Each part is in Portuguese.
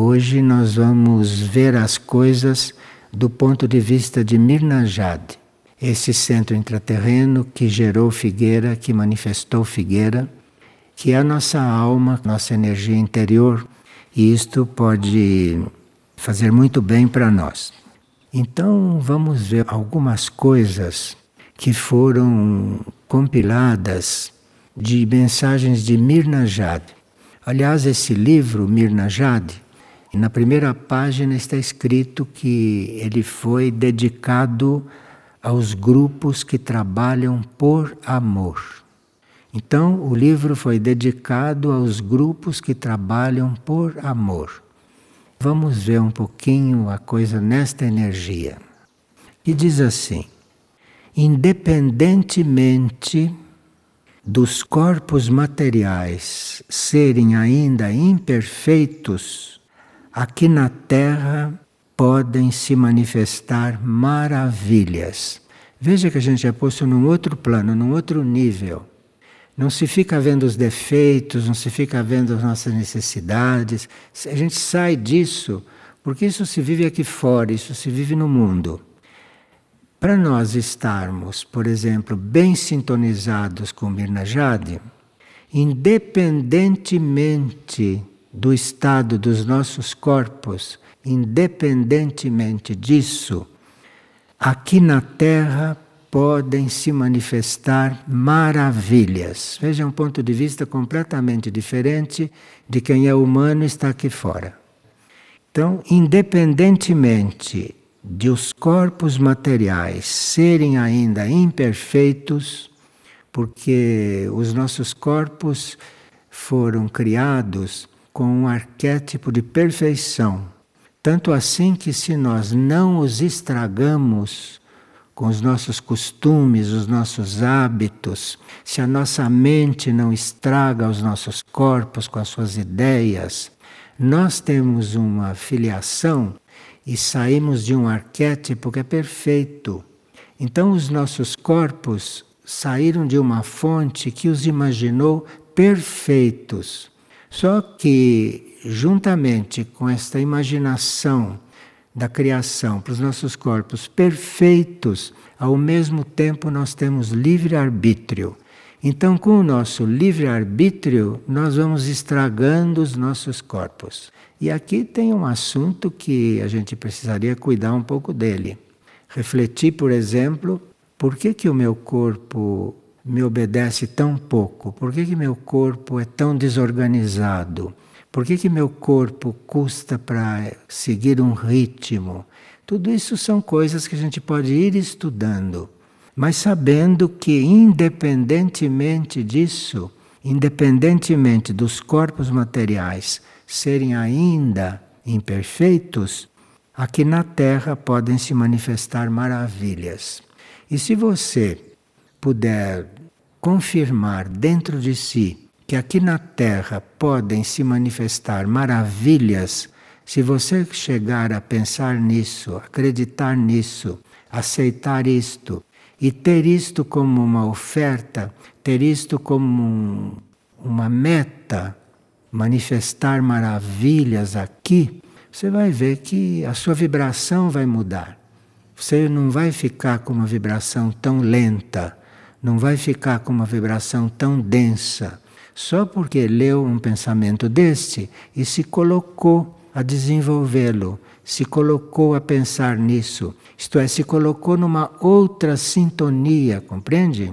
Hoje nós vamos ver as coisas do ponto de vista de Mirna Jade, esse centro intraterreno que gerou Figueira, que manifestou Figueira, que é a nossa alma, nossa energia interior, e isto pode fazer muito bem para nós. Então vamos ver algumas coisas que foram compiladas de mensagens de Mirna Jade. Aliás, esse livro, Mirna Jade, na primeira página está escrito que ele foi dedicado aos grupos que trabalham por amor. Então, o livro foi dedicado aos grupos que trabalham por amor. Vamos ver um pouquinho a coisa nesta energia. E diz assim: independentemente dos corpos materiais serem ainda imperfeitos, aqui na Terra podem se manifestar maravilhas. Veja que a gente é posto num outro plano, num outro nível. Não se fica vendo os defeitos, não se fica vendo as nossas necessidades. A gente sai disso, porque isso se vive aqui fora, isso se vive no mundo. Para nós estarmos, por exemplo, bem sintonizados com Mirna Jade, independentemente do estado dos nossos corpos, independentemente disso, aqui na Terra podem se manifestar maravilhas. Veja um ponto de vista completamente diferente de quem é humano e está aqui fora. Então, independentemente de os corpos materiais serem ainda imperfeitos, porque os nossos corpos foram criados com um arquétipo de perfeição. Tanto assim que, se nós não os estragamos, com os nossos costumes, os nossos hábitos, se a nossa mente não estraga os nossos corpos com as suas ideias, nós temos uma filiação e saímos de um arquétipo que é perfeito. Então, os nossos corpos saíram de uma fonte que os imaginou perfeitos. Só que, juntamente com esta imaginação da criação para os nossos corpos perfeitos, ao mesmo tempo nós temos livre-arbítrio. Então, com o nosso livre-arbítrio, nós vamos estragando os nossos corpos. E aqui tem um assunto que a gente precisaria cuidar um pouco dele. Refletir, por exemplo, por que, que o meu corpo me obedece tão pouco? Por que, que meu corpo é tão desorganizado? Por que, que meu corpo custa para seguir um ritmo? Tudo isso são coisas que a gente pode ir estudando, mas sabendo que, independentemente disso, independentemente dos corpos materiais serem ainda imperfeitos, aqui na Terra podem se manifestar maravilhas. E se você puder confirmar dentro de si que aqui na Terra podem se manifestar maravilhas, se você chegar a pensar nisso, acreditar nisso, aceitar isto e ter isto como uma oferta, ter isto como um, uma meta, manifestar maravilhas aqui, você vai ver que a sua vibração vai mudar. Você não vai ficar com uma vibração tão lenta, não vai ficar com uma vibração tão densa só porque leu um pensamento deste e se colocou a desenvolvê-lo, se colocou a pensar nisso, isto é, se colocou numa outra sintonia, compreende?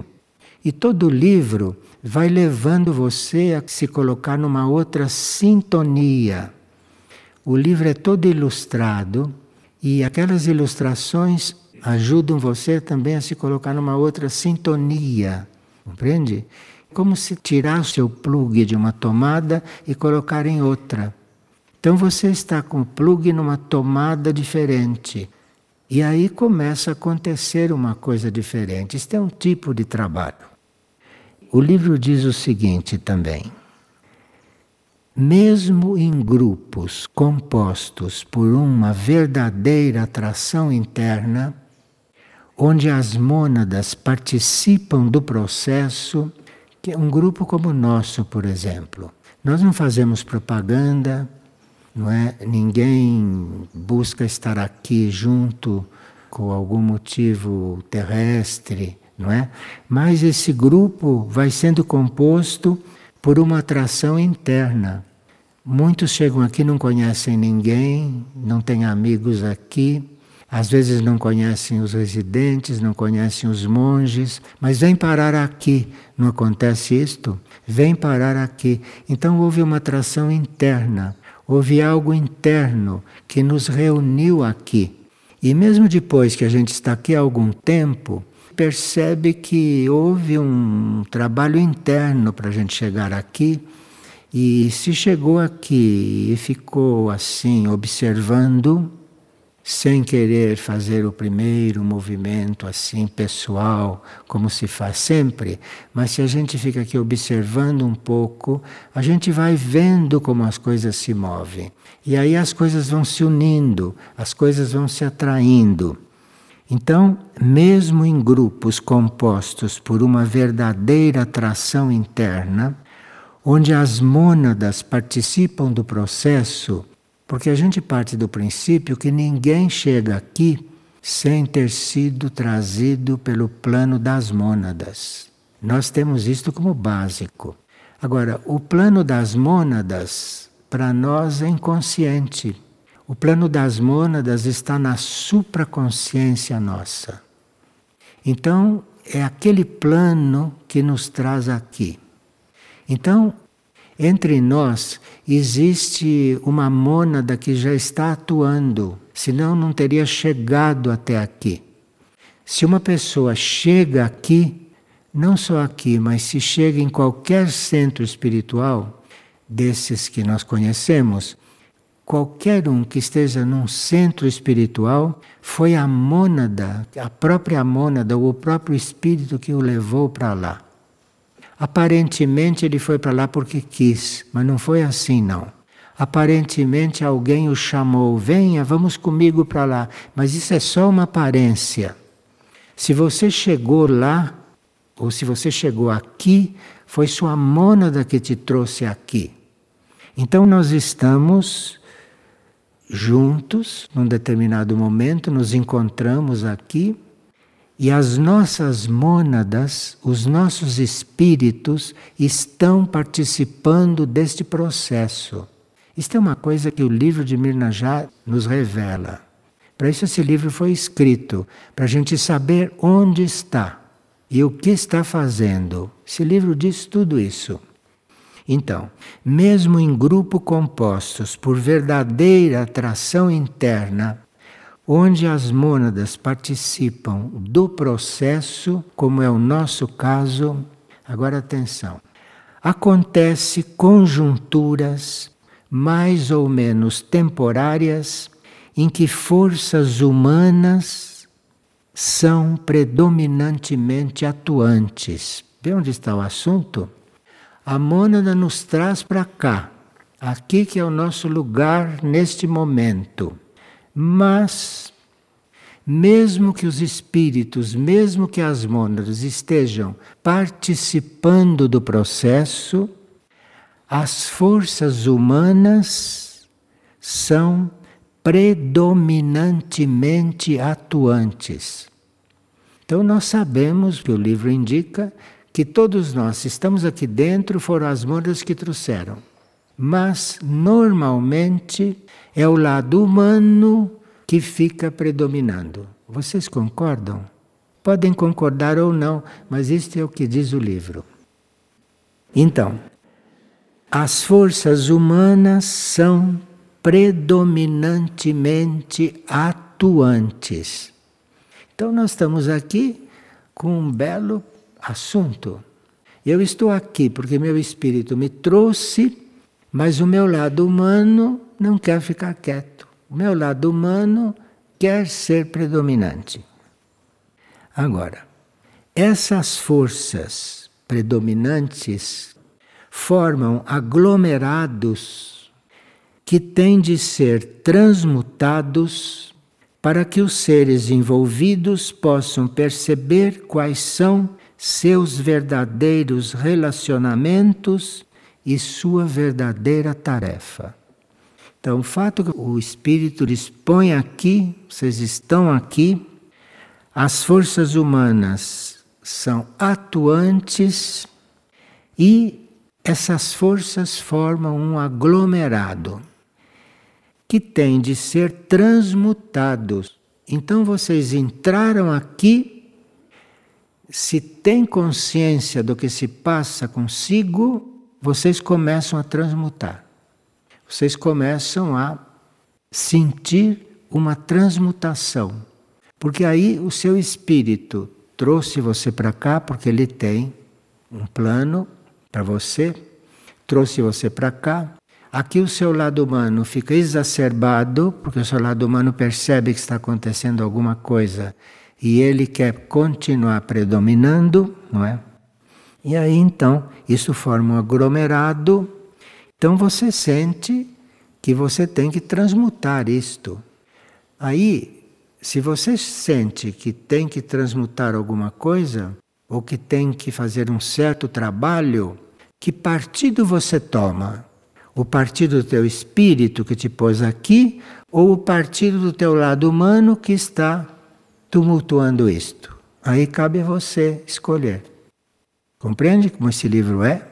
E todo livro vai levando você a se colocar numa outra sintonia. O livro é todo ilustrado e aquelas ilustrações ajudam você também a se colocar numa outra sintonia, compreende? como se tirar o seu plug de uma tomada e colocar em outra. Então você está com o plug numa tomada diferente. E aí começa a acontecer uma coisa diferente. Isto é um tipo de trabalho. O livro diz o seguinte também: mesmo em grupos compostos por uma verdadeira atração interna, onde as mônadas participam do processo que um grupo como o nosso, por exemplo, nós não fazemos propaganda, não é? Ninguém busca estar aqui junto com algum motivo terrestre, não é? Mas esse grupo vai sendo composto por uma atração interna. Muitos chegam aqui não conhecem ninguém, não têm amigos aqui, às vezes não conhecem os residentes, não conhecem os monges, mas vêm parar aqui. Não acontece isto? Vêm parar aqui. Então houve uma atração interna, houve algo interno que nos reuniu aqui. E mesmo depois que a gente está aqui há algum tempo, percebe que houve um trabalho interno para a gente chegar aqui. E se chegou aqui e ficou assim, observando, sem querer fazer o primeiro movimento assim pessoal, como se faz sempre, mas se a gente fica aqui observando um pouco, a gente vai vendo como as coisas se movem. E aí as coisas vão se unindo, as coisas vão se atraindo. Então, mesmo em grupos compostos por uma verdadeira atração interna, onde as mônadas participam do processo porque a gente parte do princípio que ninguém chega aqui sem ter sido trazido pelo plano das mônadas. Nós temos isto como básico. Agora, o plano das mônadas, para nós, é inconsciente. O plano das mônadas está na supraconsciência nossa. Então, é aquele plano que nos traz aqui. Então, entre nós existe uma mônada que já está atuando, senão não teria chegado até aqui. Se uma pessoa chega aqui, não só aqui, mas se chega em qualquer centro espiritual, desses que nós conhecemos, qualquer um que esteja num centro espiritual, foi a mônada, a própria mônada, ou o próprio espírito que o levou para lá. Aparentemente ele foi para lá porque quis, mas não foi assim não. Aparentemente alguém o chamou, venha, vamos comigo para lá, mas isso é só uma aparência. Se você chegou lá, ou se você chegou aqui, foi sua mônada que te trouxe aqui. Então nós estamos juntos num determinado momento, nos encontramos aqui e as nossas mônadas, os nossos espíritos estão participando deste processo. Isto é uma coisa que o livro de Mirna já nos revela. Para isso esse livro foi escrito, para a gente saber onde está e o que está fazendo. Esse livro diz tudo isso. Então, mesmo em grupo compostos por verdadeira atração interna, onde as mônadas participam do processo, como é o nosso caso. Agora atenção. Acontece conjunturas mais ou menos temporárias em que forças humanas são predominantemente atuantes. Vê onde está o assunto? A mônada nos traz para cá, aqui que é o nosso lugar neste momento. Mas, mesmo que os espíritos, mesmo que as mônadas estejam participando do processo, as forças humanas são predominantemente atuantes. Então, nós sabemos que o livro indica que todos nós estamos aqui dentro, foram as mônadas que trouxeram. Mas, normalmente, é o lado humano que fica predominando. Vocês concordam? Podem concordar ou não, mas isto é o que diz o livro. Então, as forças humanas são predominantemente atuantes. Então, nós estamos aqui com um belo assunto. Eu estou aqui porque meu espírito me trouxe, mas o meu lado humano não quer ficar quieto. O meu lado humano quer ser predominante. Agora, essas forças predominantes formam aglomerados que têm de ser transmutados para que os seres envolvidos possam perceber quais são seus verdadeiros relacionamentos e sua verdadeira tarefa. Então, o fato que o Espírito lhes põe aqui, vocês estão aqui, as forças humanas são atuantes e essas forças formam um aglomerado que tem de ser transmutados. Então vocês entraram aqui, se têm consciência do que se passa consigo, vocês começam a transmutar. Vocês começam a sentir uma transmutação. Porque aí o seu espírito trouxe você para cá porque ele tem um plano para você, trouxe você para cá. Aqui o seu lado humano fica exacerbado, porque o seu lado humano percebe que está acontecendo alguma coisa e ele quer continuar predominando, não é? E aí então isso forma um aglomerado. Então você sente que você tem que transmutar isto. Aí se você sente que tem que transmutar alguma coisa, ou que tem que fazer um certo trabalho, que partido você toma? O partido do teu espírito que te pôs aqui, ou o partido do teu lado humano que está tumultuando isto? Aí cabe você escolher. Compreende como esse livro é?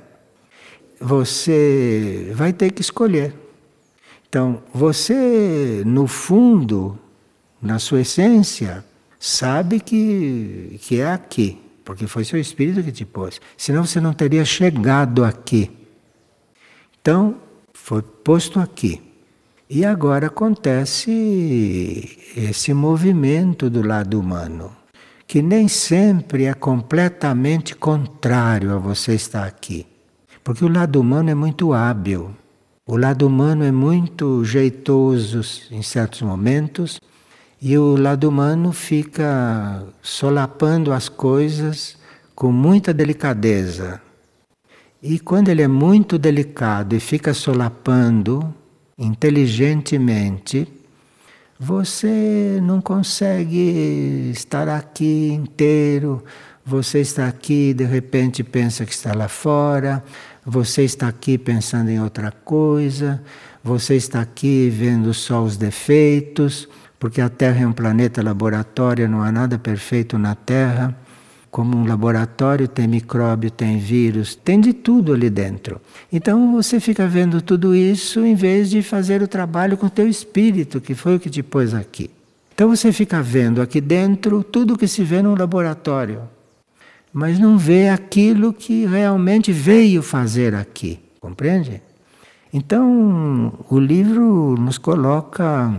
Você vai ter que escolher. Então, você, no fundo, na sua essência, sabe que, que é aqui, porque foi seu espírito que te pôs. Senão você não teria chegado aqui. Então, foi posto aqui. E agora acontece esse movimento do lado humano, que nem sempre é completamente contrário a você estar aqui. Porque o lado humano é muito hábil, o lado humano é muito jeitoso em certos momentos e o lado humano fica solapando as coisas com muita delicadeza. E quando ele é muito delicado e fica solapando inteligentemente, você não consegue estar aqui inteiro. Você está aqui, de repente pensa que está lá fora. Você está aqui pensando em outra coisa. Você está aqui vendo só os defeitos porque a Terra é um planeta laboratório, não há nada perfeito na Terra. Como um laboratório tem micróbio, tem vírus, tem de tudo ali dentro. Então você fica vendo tudo isso em vez de fazer o trabalho com o teu espírito, que foi o que te pôs aqui. Então você fica vendo aqui dentro tudo que se vê no laboratório, mas não vê aquilo que realmente veio fazer aqui, compreende? Então o livro nos coloca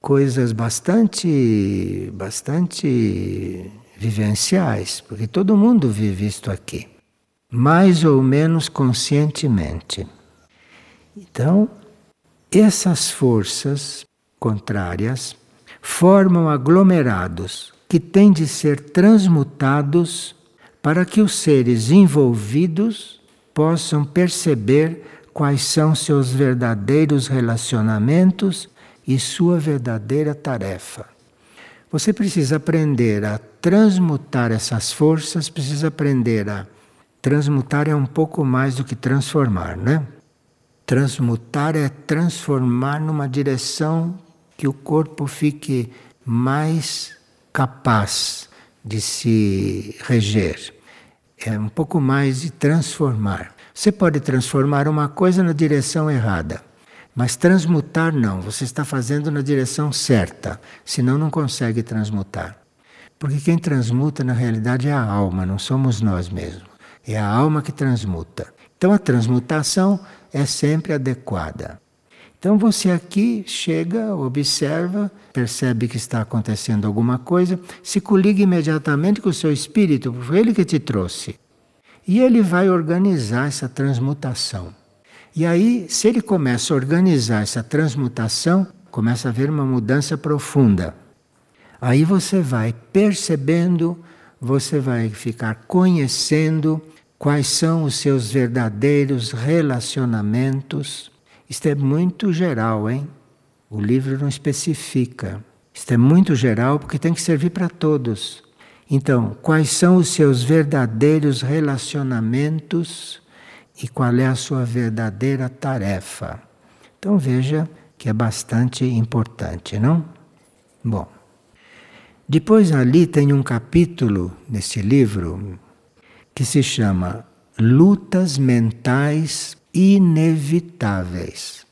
coisas bastante, bastante vivenciais, porque todo mundo vive isto aqui, mais ou menos conscientemente. Então, essas forças contrárias formam aglomerados que têm de ser transmutados para que os seres envolvidos possam perceber quais são seus verdadeiros relacionamentos e sua verdadeira tarefa. Você precisa aprender a transmutar essas forças, precisa aprender a. Transmutar é um pouco mais do que transformar, né? Transmutar é transformar numa direção que o corpo fique mais capaz de se reger. É um pouco mais de transformar. Você pode transformar uma coisa na direção errada. Mas transmutar não, você está fazendo na direção certa, senão não consegue transmutar. Porque quem transmuta na realidade é a alma, não somos nós mesmos. É a alma que transmuta. Então a transmutação é sempre adequada. Então você aqui chega, observa, percebe que está acontecendo alguma coisa, se coliga imediatamente com o seu espírito, foi ele que te trouxe. E ele vai organizar essa transmutação. E aí, se ele começa a organizar essa transmutação, começa a haver uma mudança profunda. Aí você vai percebendo, você vai ficar conhecendo quais são os seus verdadeiros relacionamentos. Isto é muito geral, hein? O livro não especifica. Isto é muito geral porque tem que servir para todos. Então, quais são os seus verdadeiros relacionamentos? E qual é a sua verdadeira tarefa. Então veja que é bastante importante, não? Bom, depois ali tem um capítulo nesse livro que se chama Lutas Mentais Inevitáveis.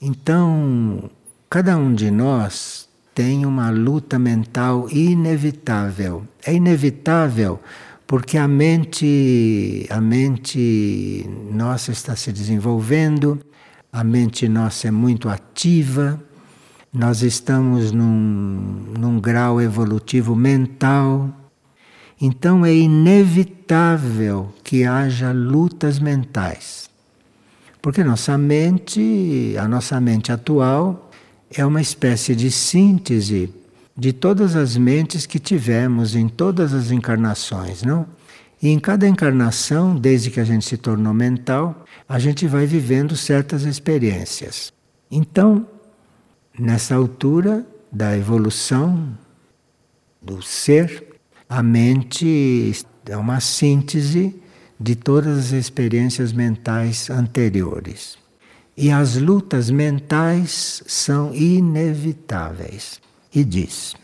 Então, cada um de nós tem uma luta mental inevitável. É inevitável porque a mente, a mente nossa está se desenvolvendo, a mente nossa é muito ativa, nós estamos num, num grau evolutivo mental. Então é inevitável que haja lutas mentais. Porque nossa mente, a nossa mente atual, é uma espécie de síntese de todas as mentes que tivemos em todas as encarnações, não? E em cada encarnação, desde que a gente se tornou mental, a gente vai vivendo certas experiências. Então, nessa altura da evolução do ser, a mente é uma síntese de todas as experiências mentais anteriores. E as lutas mentais são inevitáveis e diz: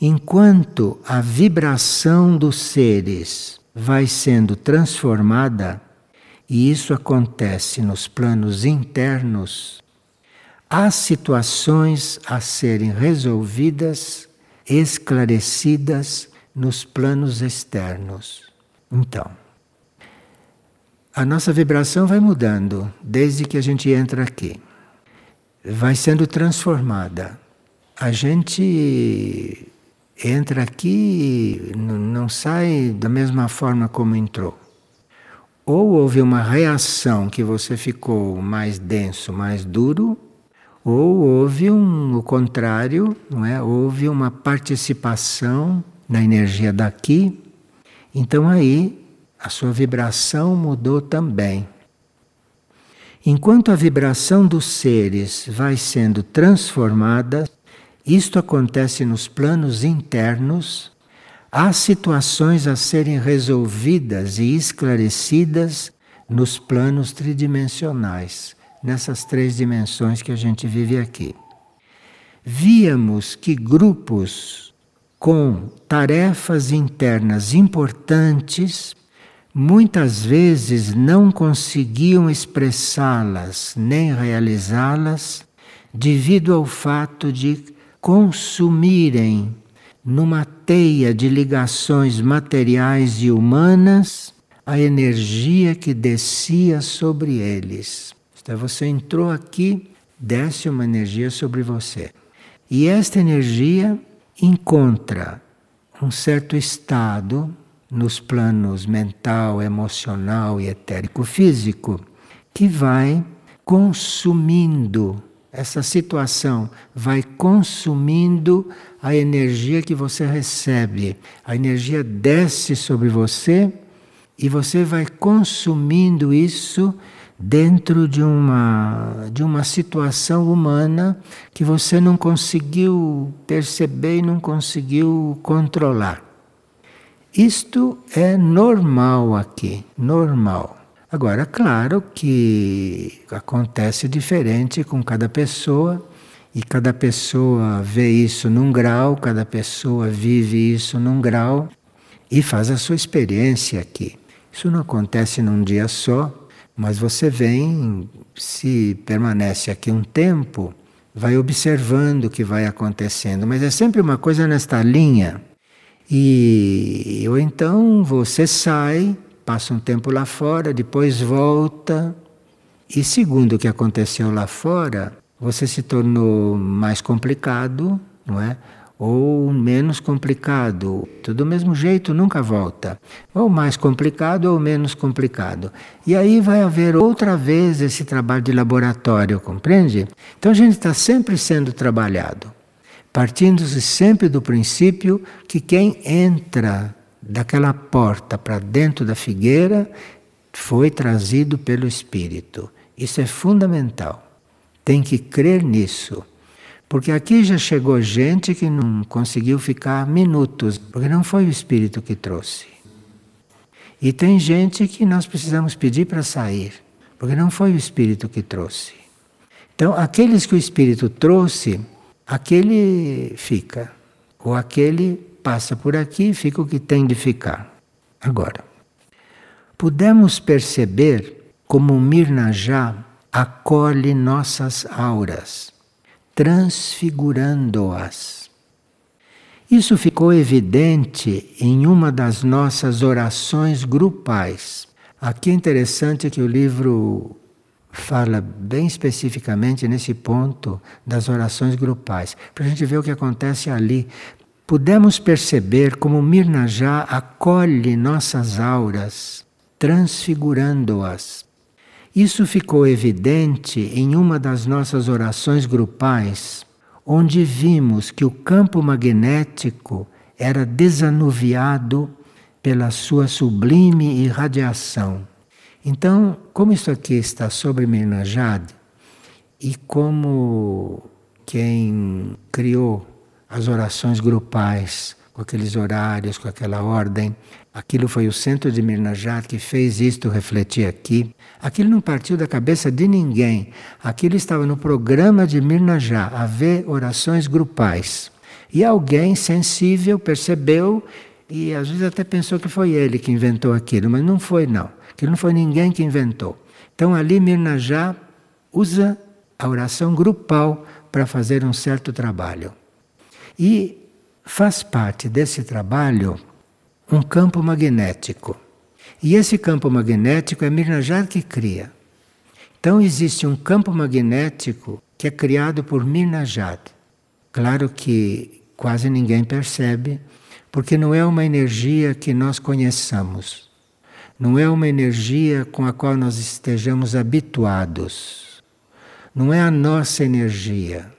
enquanto a vibração dos seres vai sendo transformada, e isso acontece nos planos internos, há situações a serem resolvidas, esclarecidas nos planos externos. Então, a nossa vibração vai mudando desde que a gente entra aqui. Vai sendo transformada a gente entra aqui e não sai da mesma forma como entrou. Ou houve uma reação que você ficou mais denso, mais duro, ou houve um, o contrário, não é? Houve uma participação na energia daqui. Então aí a sua vibração mudou também. Enquanto a vibração dos seres vai sendo transformada, isto acontece nos planos internos. Há situações a serem resolvidas e esclarecidas nos planos tridimensionais, nessas três dimensões que a gente vive aqui. Víamos que grupos com tarefas internas importantes muitas vezes não conseguiam expressá-las nem realizá-las devido ao fato de consumirem numa teia de ligações materiais e humanas a energia que descia sobre eles. Então você entrou aqui, desce uma energia sobre você. E esta energia encontra um certo estado nos planos mental, emocional e etérico físico que vai consumindo essa situação vai consumindo a energia que você recebe. A energia desce sobre você e você vai consumindo isso dentro de uma, de uma situação humana que você não conseguiu perceber e não conseguiu controlar. Isto é normal aqui, normal. Agora, claro que acontece diferente com cada pessoa e cada pessoa vê isso num grau, cada pessoa vive isso num grau e faz a sua experiência aqui. Isso não acontece num dia só, mas você vem, se permanece aqui um tempo, vai observando o que vai acontecendo, mas é sempre uma coisa nesta linha. E ou então você sai passa um tempo lá fora, depois volta. E segundo o que aconteceu lá fora, você se tornou mais complicado, não é? Ou menos complicado. Tudo do mesmo jeito nunca volta. Ou mais complicado ou menos complicado. E aí vai haver outra vez esse trabalho de laboratório, compreende? Então a gente está sempre sendo trabalhado. Partindo-se sempre do princípio que quem entra daquela porta para dentro da figueira foi trazido pelo Espírito. Isso é fundamental. Tem que crer nisso. Porque aqui já chegou gente que não conseguiu ficar minutos, porque não foi o Espírito que trouxe. E tem gente que nós precisamos pedir para sair, porque não foi o Espírito que trouxe. Então, aqueles que o Espírito trouxe, aquele fica. Ou aquele passa por aqui fica o que tem de ficar. Agora, pudemos perceber como Mirnajá acolhe nossas auras, transfigurando-as. Isso ficou evidente em uma das nossas orações grupais. Aqui é interessante que o livro fala bem especificamente nesse ponto das orações grupais, para a gente ver o que acontece ali. Pudemos perceber como Mirnajá acolhe nossas auras, transfigurando-as. Isso ficou evidente em uma das nossas orações grupais, onde vimos que o campo magnético era desanuviado pela sua sublime irradiação. Então, como isso aqui está sobre Mirnajad, e como quem criou as orações grupais, com aqueles horários, com aquela ordem, aquilo foi o centro de Mirnajad que fez isto refletir aqui. Aquilo não partiu da cabeça de ninguém. Aquilo estava no programa de Mirnajad, haver orações grupais. E alguém sensível percebeu e às vezes até pensou que foi ele que inventou aquilo, mas não foi não. Aquilo não foi ninguém que inventou. Então ali Mirna já usa a oração grupal para fazer um certo trabalho. E faz parte desse trabalho um campo magnético. E esse campo magnético é Mirnajar que cria. Então existe um campo magnético que é criado por Mirnajar. Claro que quase ninguém percebe, porque não é uma energia que nós conheçamos, não é uma energia com a qual nós estejamos habituados, não é a nossa energia,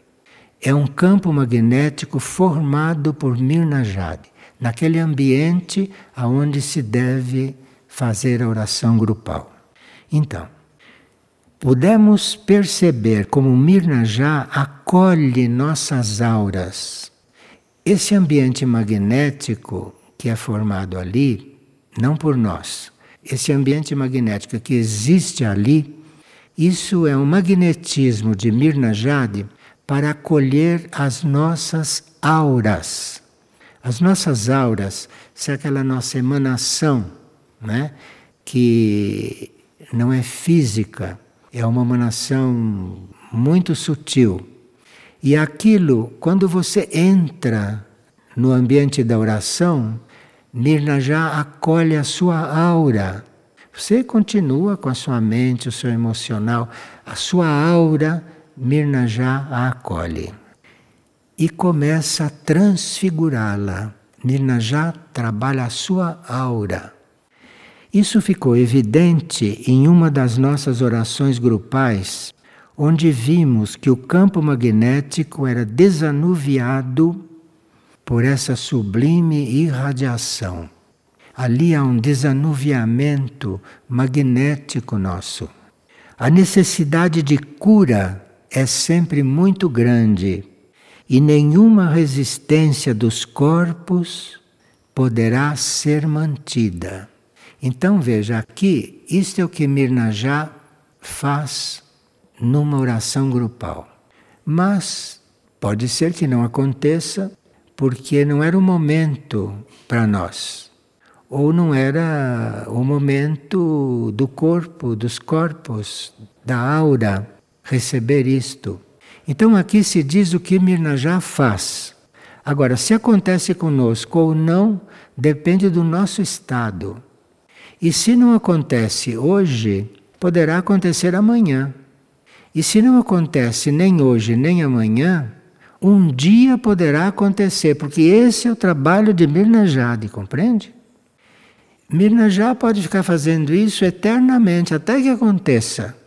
é um campo magnético formado por Mirnajad, naquele ambiente aonde se deve fazer a oração grupal. Então, podemos perceber como Mirnajá acolhe nossas auras esse ambiente magnético que é formado ali, não por nós, esse ambiente magnético que existe ali, isso é um magnetismo de Mirna Jade para acolher as nossas auras. As nossas auras, se é aquela nossa emanação, né, que não é física, é uma emanação muito sutil e aquilo, quando você entra no ambiente da oração, Nirna já acolhe a sua aura. Você continua com a sua mente, o seu emocional, a sua aura, Mirna já a acolhe. E começa a transfigurá-la. Nirna já trabalha a sua aura. Isso ficou evidente em uma das nossas orações grupais onde vimos que o campo magnético era desanuviado por essa sublime irradiação. Ali há um desanuviamento magnético nosso. A necessidade de cura é sempre muito grande e nenhuma resistência dos corpos poderá ser mantida. Então veja aqui, isto é o que Mirnajá faz numa oração grupal. Mas pode ser que não aconteça porque não era o momento para nós. Ou não era o momento do corpo, dos corpos, da aura receber isto. Então aqui se diz o que Mirna já faz. Agora, se acontece conosco ou não, depende do nosso estado. E se não acontece hoje, poderá acontecer amanhã. E se não acontece nem hoje nem amanhã, um dia poderá acontecer, porque esse é o trabalho de Mirna compreende? Mirna já pode ficar fazendo isso eternamente, até que aconteça.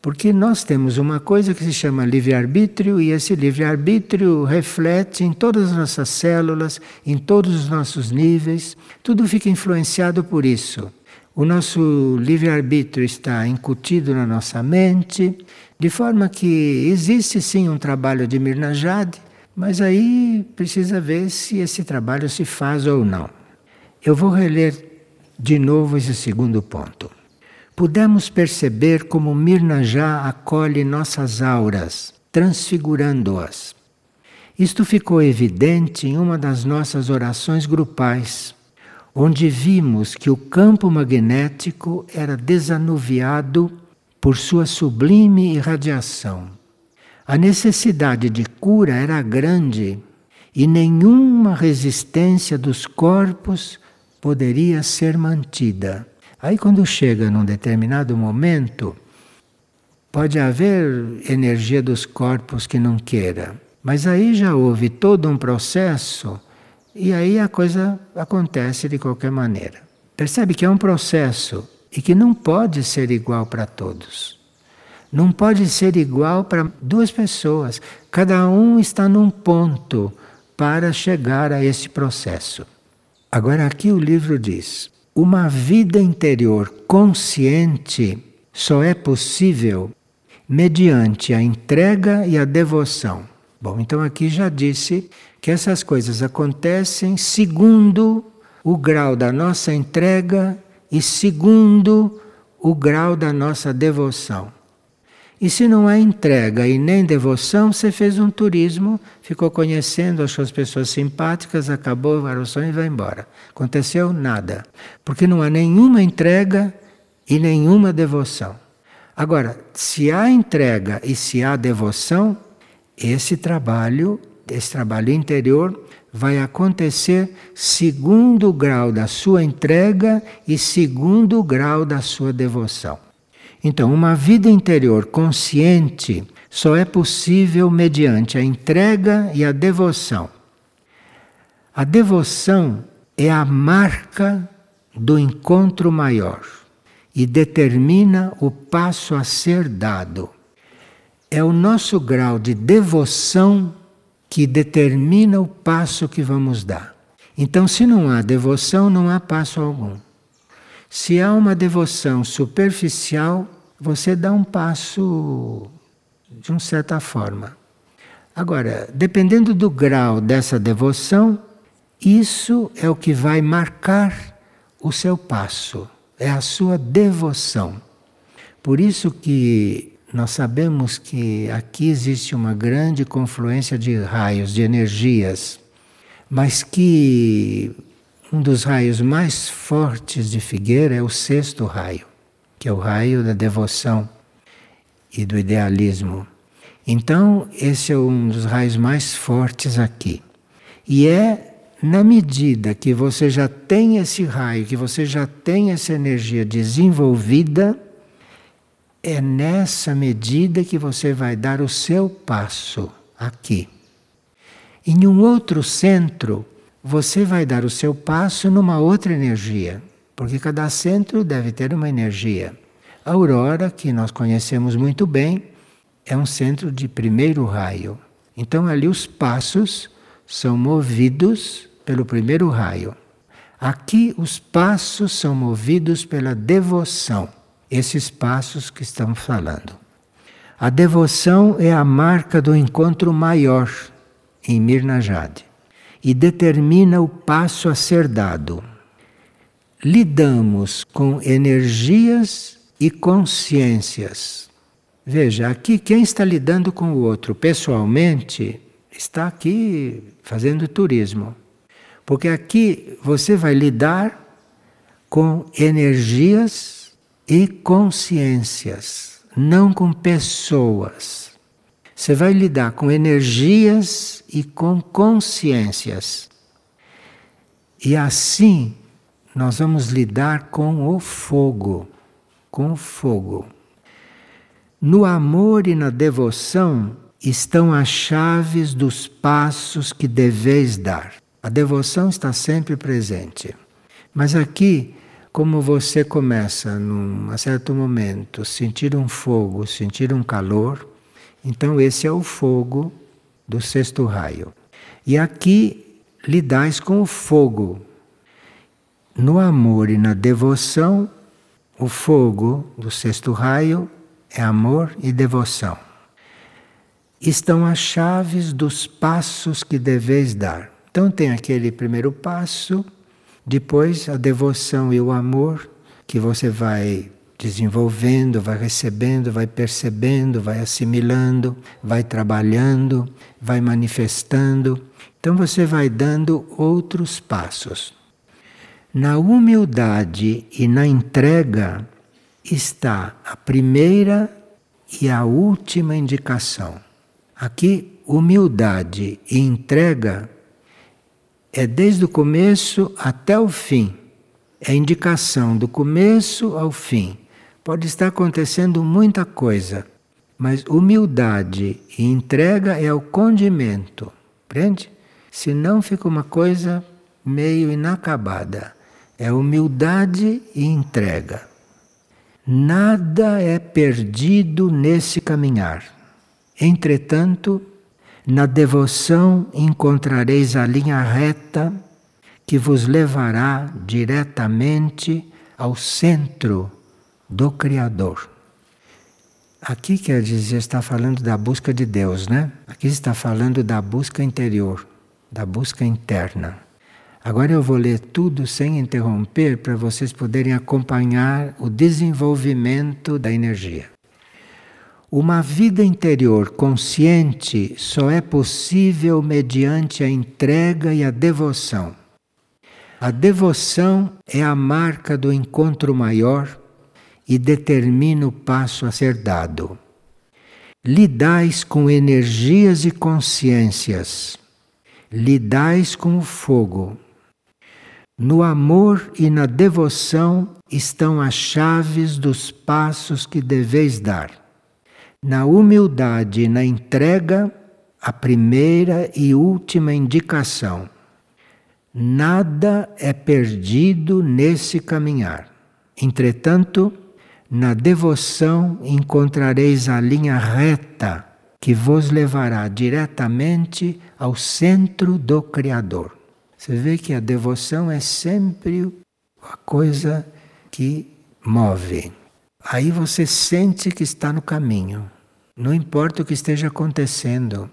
Porque nós temos uma coisa que se chama livre-arbítrio, e esse livre-arbítrio reflete em todas as nossas células, em todos os nossos níveis, tudo fica influenciado por isso. O nosso livre-arbítrio está incutido na nossa mente, de forma que existe sim um trabalho de Mirnajad, mas aí precisa ver se esse trabalho se faz ou não. Eu vou reler de novo esse segundo ponto. Pudemos perceber como Mirna já acolhe nossas auras, transfigurando-as. Isto ficou evidente em uma das nossas orações grupais, onde vimos que o campo magnético era desanuviado por sua sublime irradiação. A necessidade de cura era grande e nenhuma resistência dos corpos poderia ser mantida. Aí, quando chega num determinado momento, pode haver energia dos corpos que não queira, mas aí já houve todo um processo e aí a coisa acontece de qualquer maneira. Percebe que é um processo e que não pode ser igual para todos. Não pode ser igual para duas pessoas. Cada um está num ponto para chegar a esse processo. Agora, aqui o livro diz: uma vida interior consciente só é possível mediante a entrega e a devoção. Bom, então aqui já disse que essas coisas acontecem segundo o grau da nossa entrega e segundo o grau da nossa devoção. E se não há entrega e nem devoção, você fez um turismo, ficou conhecendo, achou as pessoas simpáticas, acabou a sonho e vai embora. Aconteceu nada. Porque não há nenhuma entrega e nenhuma devoção. Agora, se há entrega e se há devoção, esse trabalho, esse trabalho interior, vai acontecer segundo o grau da sua entrega e segundo o grau da sua devoção. Então, uma vida interior consciente só é possível mediante a entrega e a devoção. A devoção é a marca do encontro maior e determina o passo a ser dado. É o nosso grau de devoção que determina o passo que vamos dar. Então, se não há devoção, não há passo algum. Se há uma devoção superficial, você dá um passo de uma certa forma. Agora, dependendo do grau dessa devoção, isso é o que vai marcar o seu passo, é a sua devoção. Por isso que nós sabemos que aqui existe uma grande confluência de raios, de energias, mas que um dos raios mais fortes de Figueira é o sexto raio, que é o raio da devoção e do idealismo. Então, esse é um dos raios mais fortes aqui. E é na medida que você já tem esse raio, que você já tem essa energia desenvolvida, é nessa medida que você vai dar o seu passo aqui. Em um outro centro, você vai dar o seu passo numa outra energia, porque cada centro deve ter uma energia. A aurora, que nós conhecemos muito bem, é um centro de primeiro raio. Então ali os passos são movidos pelo primeiro raio. Aqui os passos são movidos pela devoção. Esses passos que estamos falando. A devoção é a marca do encontro maior em Mirna Jade e determina o passo a ser dado. Lidamos com energias e consciências. Veja, aqui quem está lidando com o outro pessoalmente está aqui fazendo turismo. Porque aqui você vai lidar com energias e consciências, não com pessoas. Você vai lidar com energias e com consciências. E assim nós vamos lidar com o fogo, com o fogo. No amor e na devoção estão as chaves dos passos que deveis dar. A devoção está sempre presente. Mas aqui, como você começa num certo momento sentir um fogo, sentir um calor, então, esse é o fogo do sexto raio. E aqui lidais com o fogo. No amor e na devoção, o fogo do sexto raio é amor e devoção. Estão as chaves dos passos que deveis dar. Então, tem aquele primeiro passo, depois a devoção e o amor que você vai desenvolvendo, vai recebendo, vai percebendo, vai assimilando, vai trabalhando, vai manifestando. Então você vai dando outros passos. Na humildade e na entrega está a primeira e a última indicação. Aqui, humildade e entrega é desde o começo até o fim. É indicação do começo ao fim. Pode estar acontecendo muita coisa, mas humildade e entrega é o condimento, entende? Senão fica uma coisa meio inacabada. É humildade e entrega. Nada é perdido nesse caminhar. Entretanto, na devoção encontrareis a linha reta que vos levará diretamente ao centro do Criador. Aqui quer dizer, está falando da busca de Deus, né? Aqui está falando da busca interior, da busca interna. Agora eu vou ler tudo sem interromper para vocês poderem acompanhar o desenvolvimento da energia. Uma vida interior consciente só é possível mediante a entrega e a devoção. A devoção é a marca do encontro maior e determina o passo a ser dado. Lidais com energias e consciências, lidais com o fogo. No amor e na devoção estão as chaves dos passos que deveis dar. Na humildade e na entrega, a primeira e última indicação. Nada é perdido nesse caminhar. Entretanto, na devoção encontrareis a linha reta que vos levará diretamente ao centro do Criador. Você vê que a devoção é sempre a coisa que move. Aí você sente que está no caminho, não importa o que esteja acontecendo.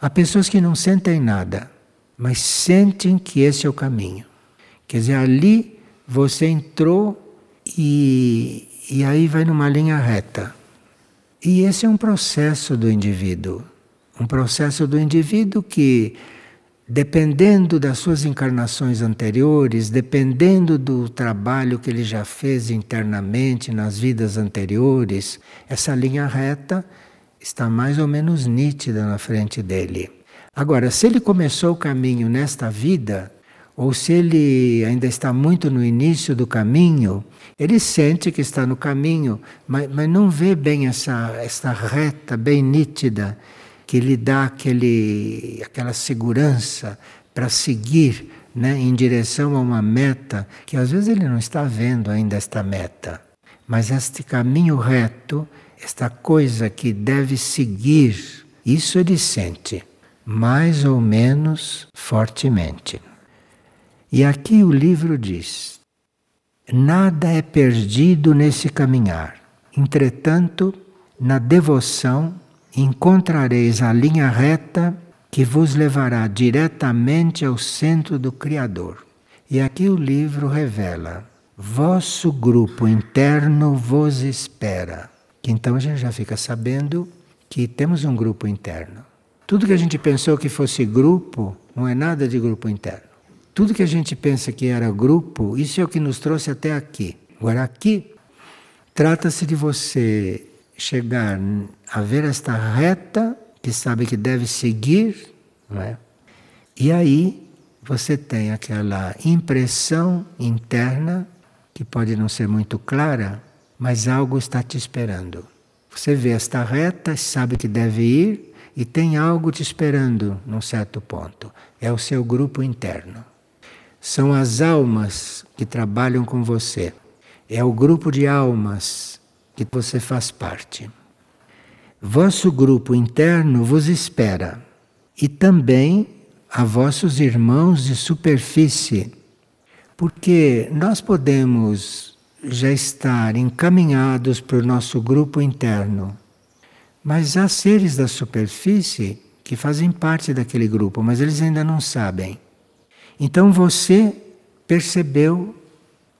Há pessoas que não sentem nada, mas sentem que esse é o caminho. Quer dizer, ali você entrou e e aí vai numa linha reta. E esse é um processo do indivíduo. Um processo do indivíduo que, dependendo das suas encarnações anteriores, dependendo do trabalho que ele já fez internamente nas vidas anteriores, essa linha reta está mais ou menos nítida na frente dele. Agora, se ele começou o caminho nesta vida, ou se ele ainda está muito no início do caminho, ele sente que está no caminho, mas, mas não vê bem essa, essa reta bem nítida que lhe dá aquele, aquela segurança para seguir né, em direção a uma meta que às vezes ele não está vendo ainda esta meta. Mas este caminho reto, esta coisa que deve seguir, isso ele sente, mais ou menos fortemente. E aqui o livro diz: nada é perdido nesse caminhar. Entretanto, na devoção encontrareis a linha reta que vos levará diretamente ao centro do Criador. E aqui o livro revela: vosso grupo interno vos espera. Então a gente já fica sabendo que temos um grupo interno. Tudo que a gente pensou que fosse grupo não é nada de grupo interno. Tudo que a gente pensa que era grupo, isso é o que nos trouxe até aqui. Agora, aqui, trata-se de você chegar a ver esta reta que sabe que deve seguir, não é? e aí você tem aquela impressão interna, que pode não ser muito clara, mas algo está te esperando. Você vê esta reta, sabe que deve ir, e tem algo te esperando num certo ponto. É o seu grupo interno. São as almas que trabalham com você. É o grupo de almas que você faz parte. Vosso grupo interno vos espera e também a vossos irmãos de superfície, porque nós podemos já estar encaminhados para o nosso grupo interno, mas há seres da superfície que fazem parte daquele grupo, mas eles ainda não sabem. Então você percebeu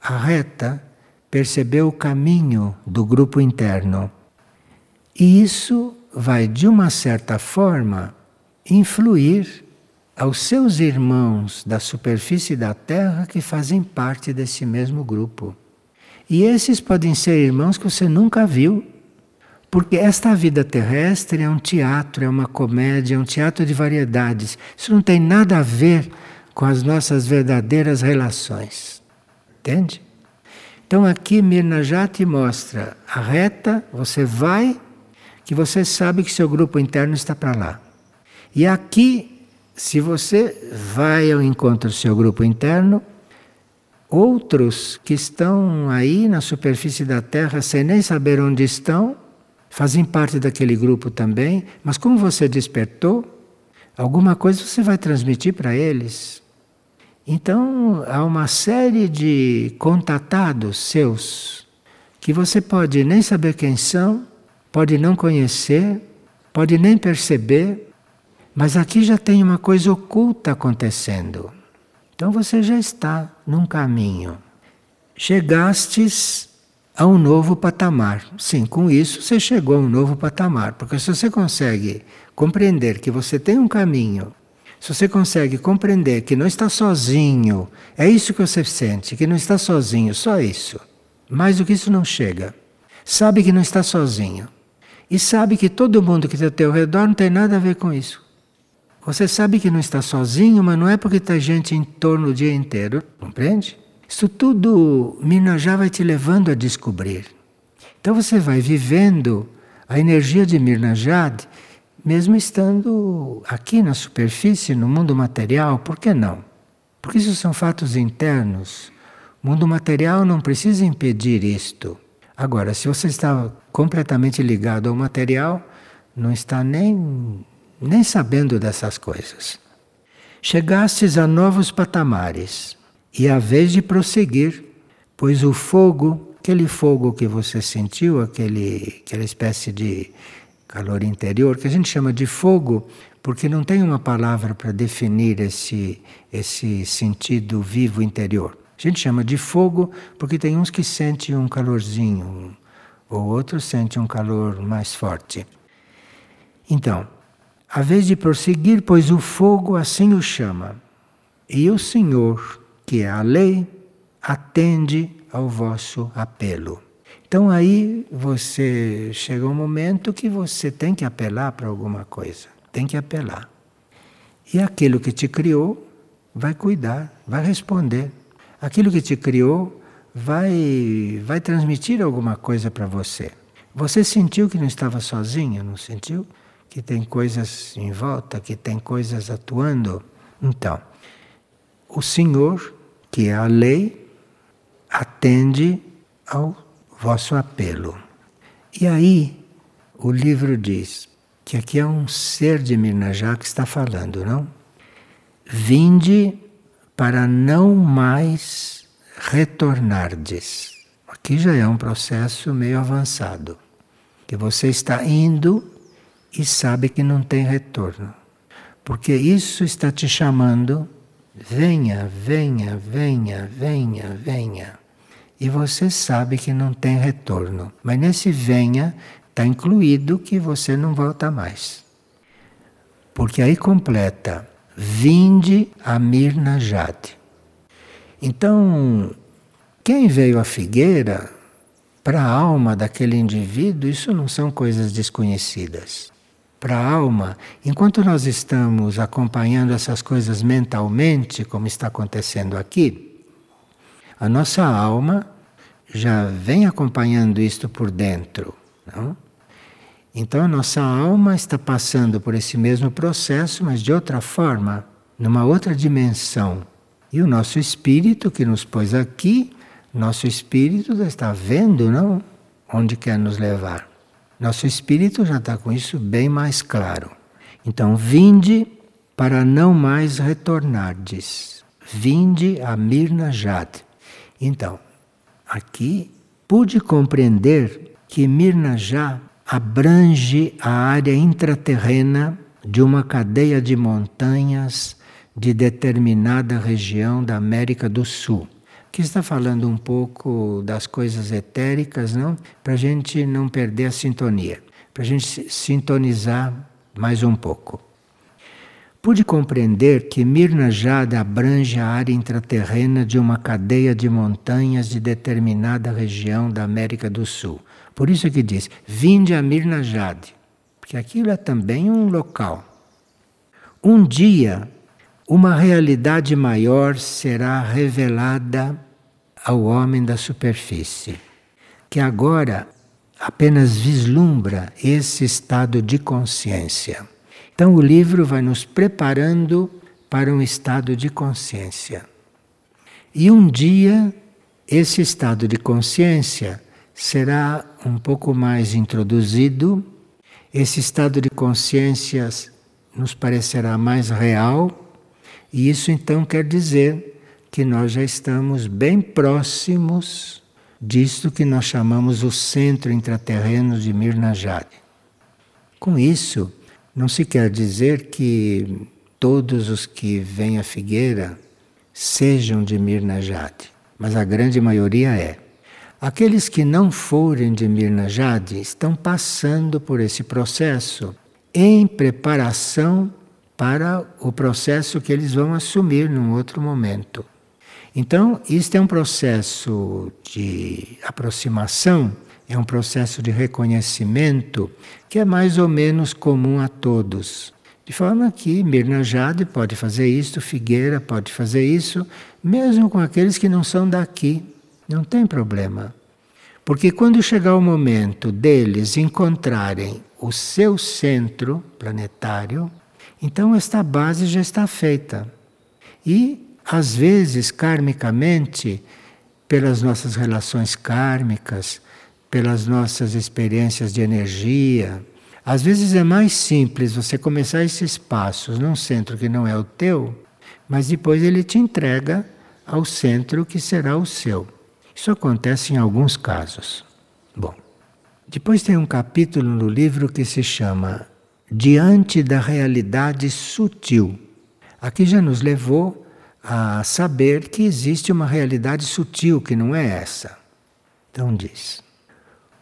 a reta, perceber o caminho do grupo interno. E isso vai, de uma certa forma, influir aos seus irmãos da superfície da Terra que fazem parte desse mesmo grupo. E esses podem ser irmãos que você nunca viu, porque esta vida terrestre é um teatro, é uma comédia, é um teatro de variedades. Isso não tem nada a ver com as nossas verdadeiras relações. Entende? Então aqui Mirna já te mostra a reta, você vai, que você sabe que seu grupo interno está para lá. E aqui, se você vai ao encontro do seu grupo interno, outros que estão aí na superfície da Terra sem nem saber onde estão, fazem parte daquele grupo também, mas como você despertou, alguma coisa você vai transmitir para eles. Então, há uma série de contatados seus que você pode nem saber quem são, pode não conhecer, pode nem perceber, mas aqui já tem uma coisa oculta acontecendo. Então você já está num caminho. Chegastes a um novo patamar. Sim, com isso você chegou a um novo patamar, porque se você consegue compreender que você tem um caminho se você consegue compreender que não está sozinho, é isso que você sente, que não está sozinho, só isso. Mais do que isso não chega. Sabe que não está sozinho. E sabe que todo mundo que está ao teu redor não tem nada a ver com isso. Você sabe que não está sozinho, mas não é porque está gente em torno o dia inteiro, compreende? Isso tudo Mirnajá vai te levando a descobrir. Então você vai vivendo a energia de Mirnajad mesmo estando aqui na superfície, no mundo material, por que não? Porque isso são fatos internos. O mundo material não precisa impedir isto. Agora, se você está completamente ligado ao material, não está nem, nem sabendo dessas coisas. Chegastes a novos patamares, e a vez de prosseguir, pois o fogo, aquele fogo que você sentiu, aquele, aquela espécie de calor interior, que a gente chama de fogo, porque não tem uma palavra para definir esse, esse sentido vivo interior. A gente chama de fogo porque tem uns que sentem um calorzinho, ou outros sentem um calor mais forte. Então, a vez de prosseguir, pois o fogo assim o chama, e o Senhor, que é a lei, atende ao vosso apelo. Então aí você chega um momento que você tem que apelar para alguma coisa, tem que apelar. E aquilo que te criou vai cuidar, vai responder. Aquilo que te criou vai vai transmitir alguma coisa para você. Você sentiu que não estava sozinho, não sentiu? Que tem coisas em volta, que tem coisas atuando? Então, o Senhor, que é a lei, atende ao vosso apelo. E aí o livro diz que aqui é um ser de Mirnajá que está falando, não? Vinde para não mais retornardes. Aqui já é um processo meio avançado, que você está indo e sabe que não tem retorno. Porque isso está te chamando, venha, venha, venha, venha, venha e você sabe que não tem retorno. Mas nesse venha está incluído que você não volta mais. Porque aí completa, vinde a Mirna Jade. Então, quem veio à figueira, para a alma daquele indivíduo, isso não são coisas desconhecidas. Para a alma, enquanto nós estamos acompanhando essas coisas mentalmente, como está acontecendo aqui, a nossa alma já vem acompanhando isto por dentro. Não? Então a nossa alma está passando por esse mesmo processo, mas de outra forma, numa outra dimensão. E o nosso espírito que nos pôs aqui, nosso espírito já está vendo, não? Onde quer nos levar. Nosso espírito já está com isso bem mais claro. Então, vinde para não mais retornardes. Vinde a Mirna Jade. Então, aqui pude compreender que Mirna já abrange a área intraterrena de uma cadeia de montanhas de determinada região da América do Sul, Aqui está falando um pouco das coisas etéricas, não? Para a gente não perder a sintonia, para a gente sintonizar mais um pouco. Pude compreender que Mirna Jada abrange a área intraterrena de uma cadeia de montanhas de determinada região da América do Sul. Por isso que diz: vinde a Mirna Jade, porque aquilo é também um local. Um dia, uma realidade maior será revelada ao homem da superfície, que agora apenas vislumbra esse estado de consciência. Então, o livro vai nos preparando para um estado de consciência. E um dia, esse estado de consciência será um pouco mais introduzido, esse estado de consciência nos parecerá mais real, e isso então quer dizer que nós já estamos bem próximos disto que nós chamamos o centro intraterreno de Mirnajade. Com isso, não se quer dizer que todos os que vêm à figueira sejam de Mirna Jade, mas a grande maioria é. Aqueles que não forem de Mirna Jade estão passando por esse processo em preparação para o processo que eles vão assumir num outro momento. Então, isto é um processo de aproximação é um processo de reconhecimento que é mais ou menos comum a todos. De forma que Mirna Jade pode fazer isso, Figueira pode fazer isso, mesmo com aqueles que não são daqui. Não tem problema. Porque quando chegar o momento deles encontrarem o seu centro planetário, então esta base já está feita. E, às vezes, karmicamente, pelas nossas relações kármicas, pelas nossas experiências de energia. Às vezes é mais simples você começar esses passos num centro que não é o teu, mas depois ele te entrega ao centro que será o seu. Isso acontece em alguns casos. Bom, depois tem um capítulo no livro que se chama Diante da Realidade Sutil. Aqui já nos levou a saber que existe uma realidade sutil que não é essa. Então diz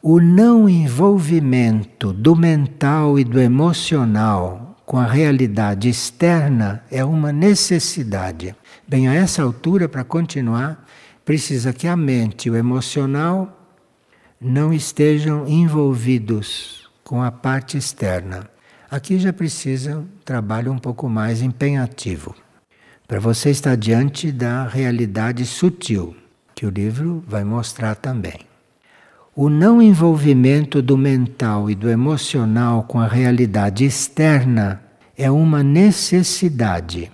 o não envolvimento do mental e do emocional com a realidade externa é uma necessidade. Bem, a essa altura, para continuar, precisa que a mente e o emocional não estejam envolvidos com a parte externa. Aqui já precisa um trabalho um pouco mais empenhativo. Para você estar diante da realidade sutil, que o livro vai mostrar também. O não envolvimento do mental e do emocional com a realidade externa é uma necessidade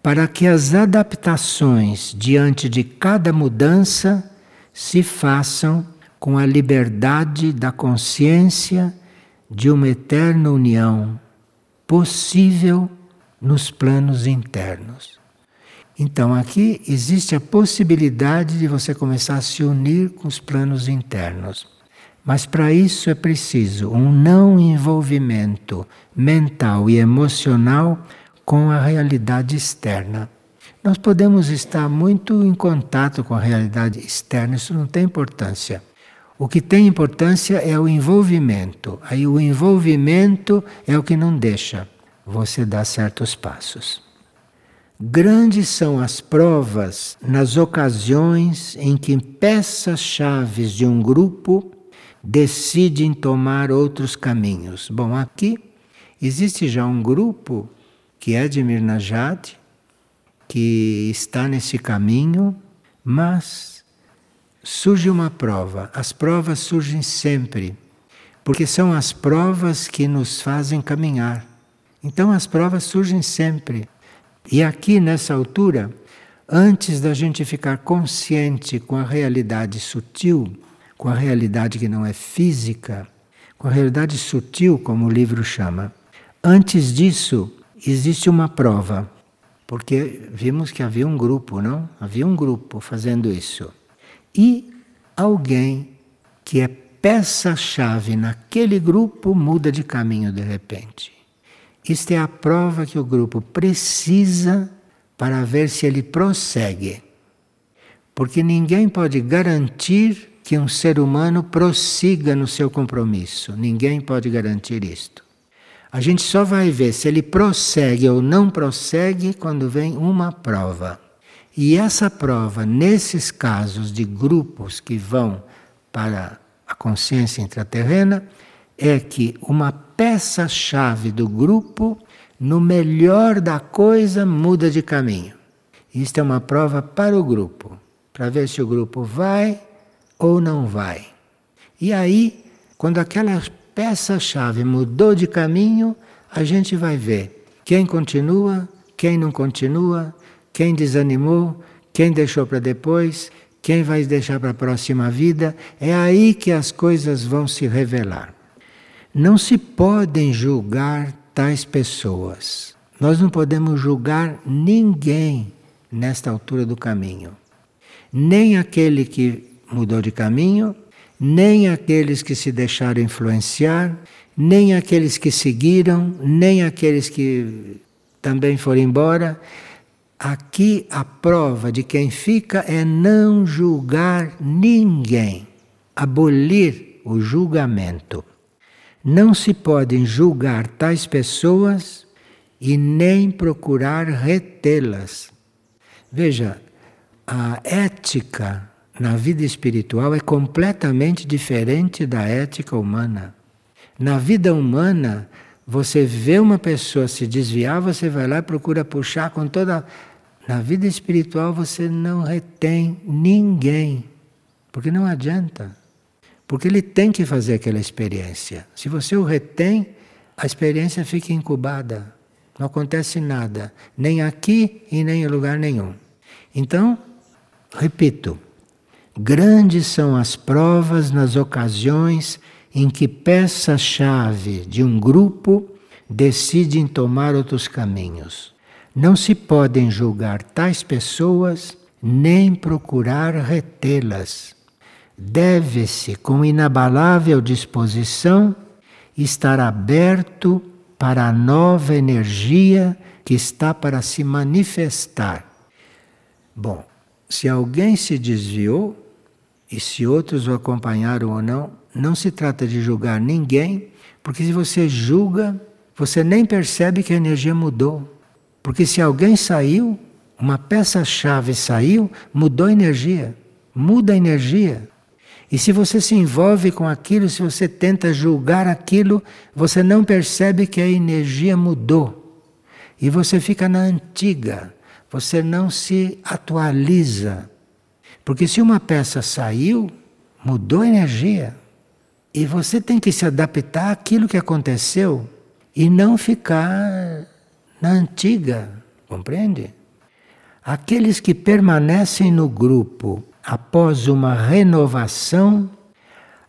para que as adaptações diante de cada mudança se façam com a liberdade da consciência de uma eterna união possível nos planos internos. Então aqui existe a possibilidade de você começar a se unir com os planos internos. Mas para isso é preciso um não envolvimento mental e emocional com a realidade externa. Nós podemos estar muito em contato com a realidade externa, isso não tem importância. O que tem importância é o envolvimento. Aí o envolvimento é o que não deixa você dar certos passos. Grandes são as provas nas ocasiões em que peças-chaves de um grupo decidem tomar outros caminhos. Bom, aqui existe já um grupo que é de Mirnajad, que está nesse caminho, mas surge uma prova. As provas surgem sempre, porque são as provas que nos fazem caminhar. Então as provas surgem sempre. E aqui nessa altura, antes da gente ficar consciente com a realidade sutil, com a realidade que não é física, com a realidade sutil, como o livro chama, antes disso existe uma prova. Porque vimos que havia um grupo, não? Havia um grupo fazendo isso. E alguém que é peça-chave naquele grupo muda de caminho de repente. Isto é a prova que o grupo precisa para ver se ele prossegue. Porque ninguém pode garantir que um ser humano prossiga no seu compromisso. Ninguém pode garantir isto. A gente só vai ver se ele prossegue ou não prossegue quando vem uma prova. E essa prova, nesses casos de grupos que vão para a consciência intraterrena, é que uma peça-chave do grupo, no melhor da coisa, muda de caminho. Isto é uma prova para o grupo, para ver se o grupo vai ou não vai. E aí, quando aquela peça-chave mudou de caminho, a gente vai ver quem continua, quem não continua, quem desanimou, quem deixou para depois, quem vai deixar para a próxima vida. É aí que as coisas vão se revelar. Não se podem julgar tais pessoas. Nós não podemos julgar ninguém nesta altura do caminho. Nem aquele que mudou de caminho, nem aqueles que se deixaram influenciar, nem aqueles que seguiram, nem aqueles que também foram embora. Aqui a prova de quem fica é não julgar ninguém, abolir o julgamento. Não se podem julgar tais pessoas e nem procurar retê-las. Veja, a ética na vida espiritual é completamente diferente da ética humana. Na vida humana, você vê uma pessoa se desviar, você vai lá e procura puxar com toda na vida espiritual você não retém ninguém, porque não adianta. Porque ele tem que fazer aquela experiência. Se você o retém, a experiência fica incubada. Não acontece nada, nem aqui e nem em lugar nenhum. Então, repito, grandes são as provas nas ocasiões em que peça-chave de um grupo decidem tomar outros caminhos. Não se podem julgar tais pessoas nem procurar retê-las. Deve-se, com inabalável disposição, estar aberto para a nova energia que está para se manifestar. Bom, se alguém se desviou, e se outros o acompanharam ou não, não se trata de julgar ninguém, porque se você julga, você nem percebe que a energia mudou. Porque se alguém saiu, uma peça-chave saiu, mudou a energia. Muda a energia. E se você se envolve com aquilo, se você tenta julgar aquilo, você não percebe que a energia mudou. E você fica na antiga. Você não se atualiza. Porque se uma peça saiu, mudou a energia. E você tem que se adaptar àquilo que aconteceu e não ficar na antiga, compreende? Aqueles que permanecem no grupo após uma renovação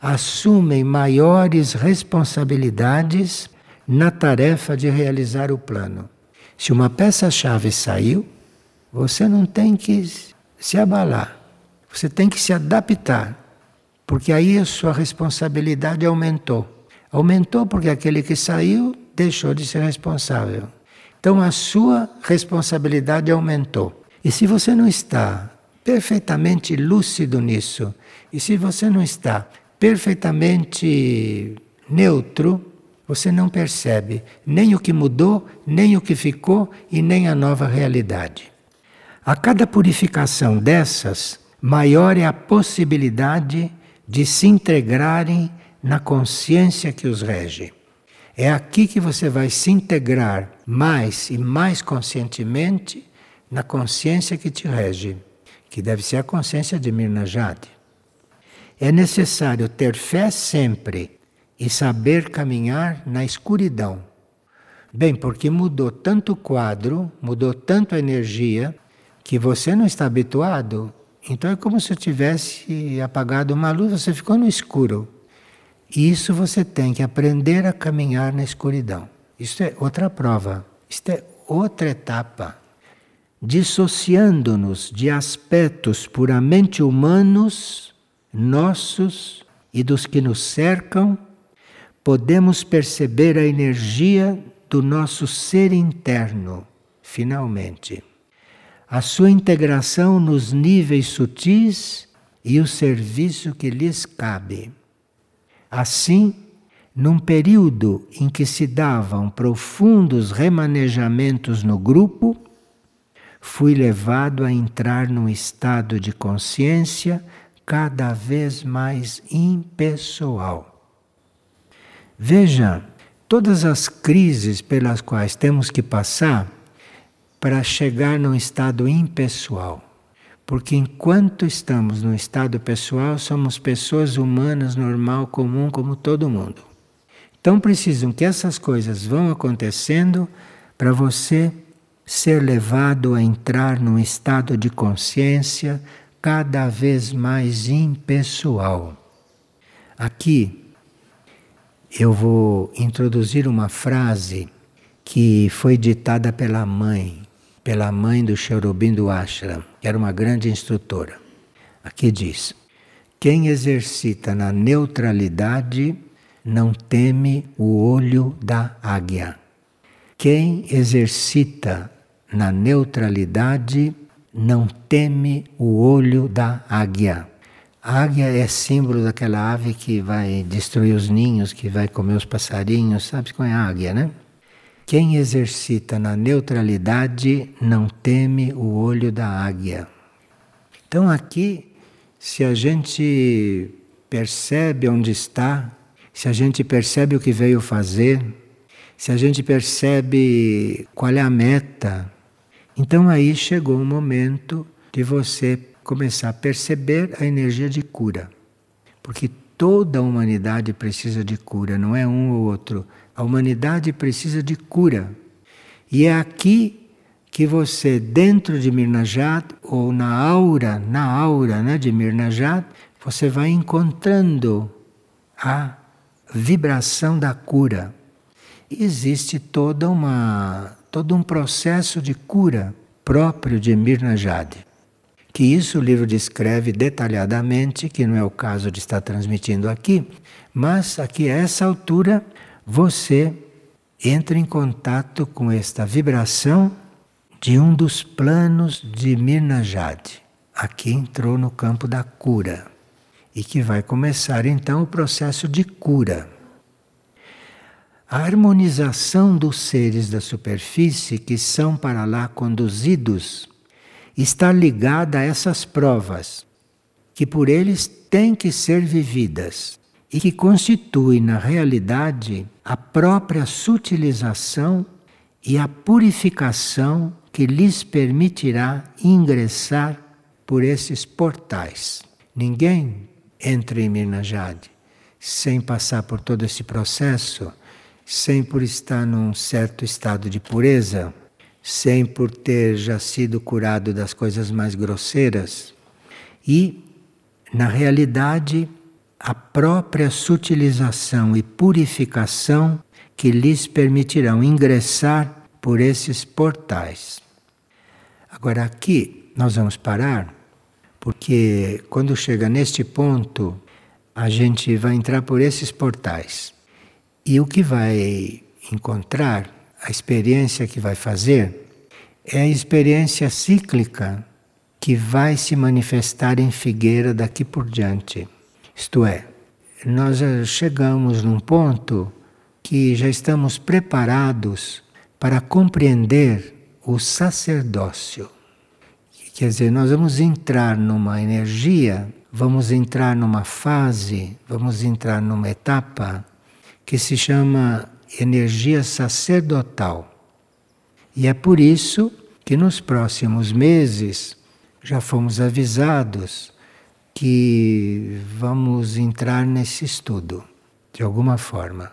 assumem maiores responsabilidades na tarefa de realizar o plano. Se uma peça-chave saiu, você não tem que se abalar, você tem que se adaptar, porque aí a sua responsabilidade aumentou. Aumentou porque aquele que saiu deixou de ser responsável. Então a sua responsabilidade aumentou. E se você não está perfeitamente lúcido nisso, e se você não está perfeitamente neutro, você não percebe nem o que mudou, nem o que ficou e nem a nova realidade. A cada purificação dessas, maior é a possibilidade de se integrarem na consciência que os rege. É aqui que você vai se integrar mais e mais conscientemente na consciência que te rege, que deve ser a consciência de Mirna Jade. É necessário ter fé sempre e saber caminhar na escuridão. Bem, porque mudou tanto o quadro, mudou tanto a energia, que você não está habituado. Então é como se eu tivesse apagado uma luz, você ficou no escuro. Isso você tem que aprender a caminhar na escuridão. Isso é outra prova, isto é outra etapa. Dissociando-nos de aspectos puramente humanos, nossos e dos que nos cercam, podemos perceber a energia do nosso ser interno, finalmente. a sua integração nos níveis sutis e o serviço que lhes cabe. Assim, num período em que se davam profundos remanejamentos no grupo, fui levado a entrar num estado de consciência cada vez mais impessoal. Veja, todas as crises pelas quais temos que passar para chegar num estado impessoal. Porque enquanto estamos no estado pessoal, somos pessoas humanas, normal, comum, como todo mundo. Então precisam que essas coisas vão acontecendo para você ser levado a entrar num estado de consciência cada vez mais impessoal. Aqui eu vou introduzir uma frase que foi ditada pela mãe, pela mãe do Cherubim do Ashram, que era uma grande instrutora. Aqui diz: Quem exercita na neutralidade não teme o olho da águia. Quem exercita na neutralidade não teme o olho da águia. A águia é símbolo daquela ave que vai destruir os ninhos, que vai comer os passarinhos. Sabe qual é a águia, né? Quem exercita na neutralidade não teme o olho da águia. Então, aqui, se a gente percebe onde está, se a gente percebe o que veio fazer, se a gente percebe qual é a meta, então aí chegou o momento de você começar a perceber a energia de cura. Porque toda a humanidade precisa de cura, não é um ou outro. A humanidade precisa de cura. E é aqui que você, dentro de Mirnajat, ou na aura, na aura né, de Mirnajat, você vai encontrando a vibração da cura. existe toda uma todo um processo de cura próprio de Mirna Jade. Que isso o livro descreve detalhadamente, que não é o caso de estar transmitindo aqui, mas aqui a essa altura você entra em contato com esta vibração de um dos planos de Mirna Jade. Aqui entrou no campo da cura e que vai começar então o processo de cura. A harmonização dos seres da superfície que são para lá conduzidos está ligada a essas provas, que por eles têm que ser vividas e que constituem, na realidade, a própria sutilização e a purificação que lhes permitirá ingressar por esses portais. Ninguém entra em Mirnajade sem passar por todo esse processo sem por estar num certo estado de pureza, sem por ter já sido curado das coisas mais grosseiras, e, na realidade, a própria sutilização e purificação que lhes permitirão ingressar por esses portais. Agora, aqui nós vamos parar, porque quando chega neste ponto, a gente vai entrar por esses portais. E o que vai encontrar, a experiência que vai fazer, é a experiência cíclica que vai se manifestar em Figueira daqui por diante. Isto é, nós chegamos num ponto que já estamos preparados para compreender o sacerdócio. Quer dizer, nós vamos entrar numa energia, vamos entrar numa fase, vamos entrar numa etapa que se chama energia sacerdotal. E é por isso que nos próximos meses já fomos avisados que vamos entrar nesse estudo, de alguma forma.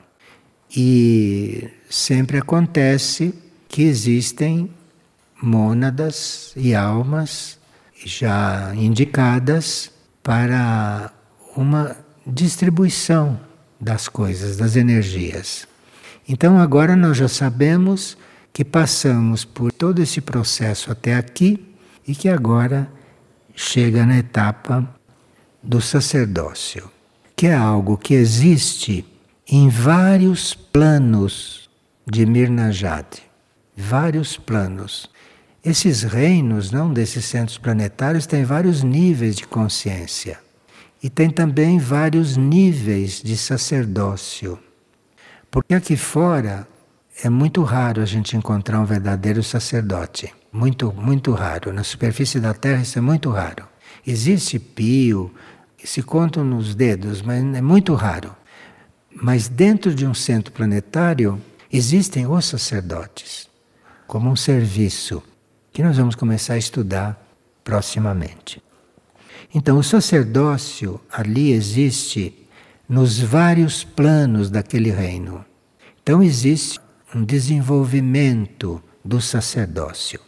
E sempre acontece que existem mônadas e almas já indicadas para uma distribuição das coisas, das energias. Então agora nós já sabemos que passamos por todo esse processo até aqui e que agora chega na etapa do sacerdócio, que é algo que existe em vários planos de Mirnajad, vários planos. Esses reinos, não desses centros planetários, têm vários níveis de consciência. E tem também vários níveis de sacerdócio. Porque aqui fora é muito raro a gente encontrar um verdadeiro sacerdote. Muito, muito raro. Na superfície da Terra isso é muito raro. Existe pio, se contam nos dedos, mas é muito raro. Mas dentro de um centro planetário existem os sacerdotes, como um serviço que nós vamos começar a estudar proximamente. Então, o sacerdócio ali existe nos vários planos daquele reino. Então, existe um desenvolvimento do sacerdócio.